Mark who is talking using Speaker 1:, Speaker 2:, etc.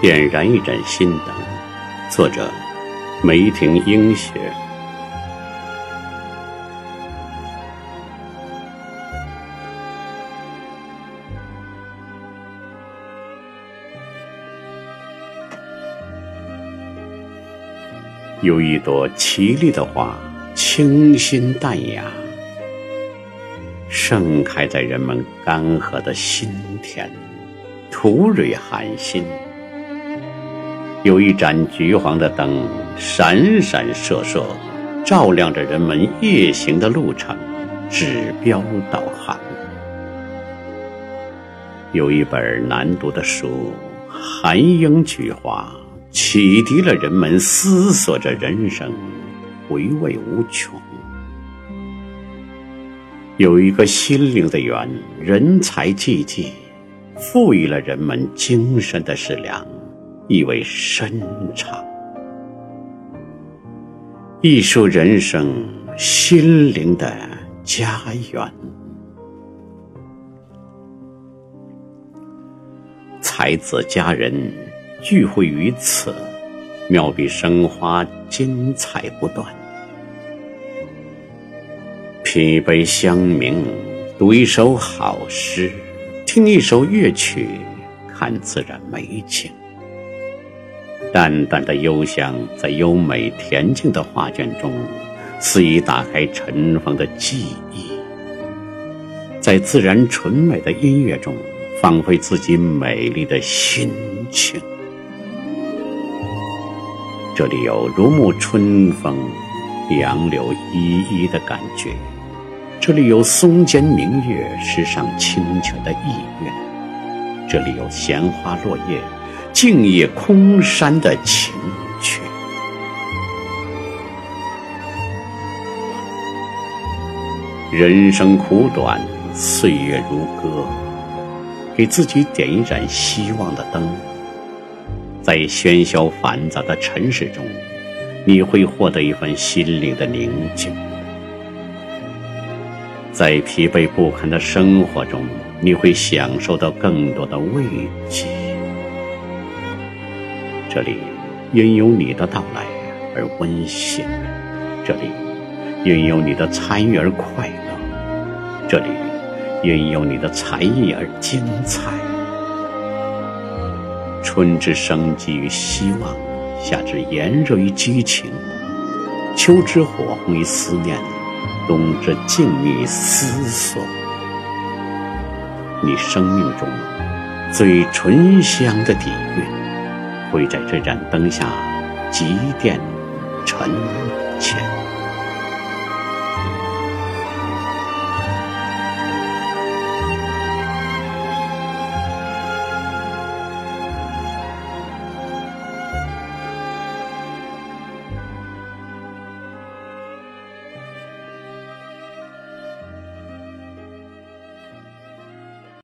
Speaker 1: 点燃一盏心灯。作者：梅婷英雪。有一朵绮丽的花，清新淡雅，盛开在人们干涸的心田，土蕊寒心。有一盏橘黄的灯，闪闪烁烁，照亮着人们夜行的路程，指标导航。有一本难读的书，寒英菊花。启迪了人们思索着人生，回味无穷。有一个心灵的园，人才济济，赋予了人们精神的食粮，意味深长。艺术人生，心灵的家园。才子佳人。聚会于此，妙笔生花，精彩不断。品一杯香茗，读一首好诗，听一首乐曲，看自然美景。淡淡的幽香，在优美恬静的画卷中，肆意打开尘封的记忆。在自然纯美的音乐中，放飞自己美丽的心情。这里有如沐春风、杨柳依依的感觉，这里有松间明月、石上清泉的意愿，这里有闲花落叶、静夜空山的情趣。人生苦短，岁月如歌，给自己点一盏希望的灯。在喧嚣繁杂的尘世中，你会获得一份心灵的宁静；在疲惫不堪的生活中，你会享受到更多的慰藉。这里因有你的到来而温馨，这里因有你的参与而快乐，这里因有你的才艺而精彩。春之生机与希望，夏之炎热与激情，秋之火红与思念，冬之静谧于思索。你生命中最醇香的底蕴，会在这盏灯下积淀沉潜。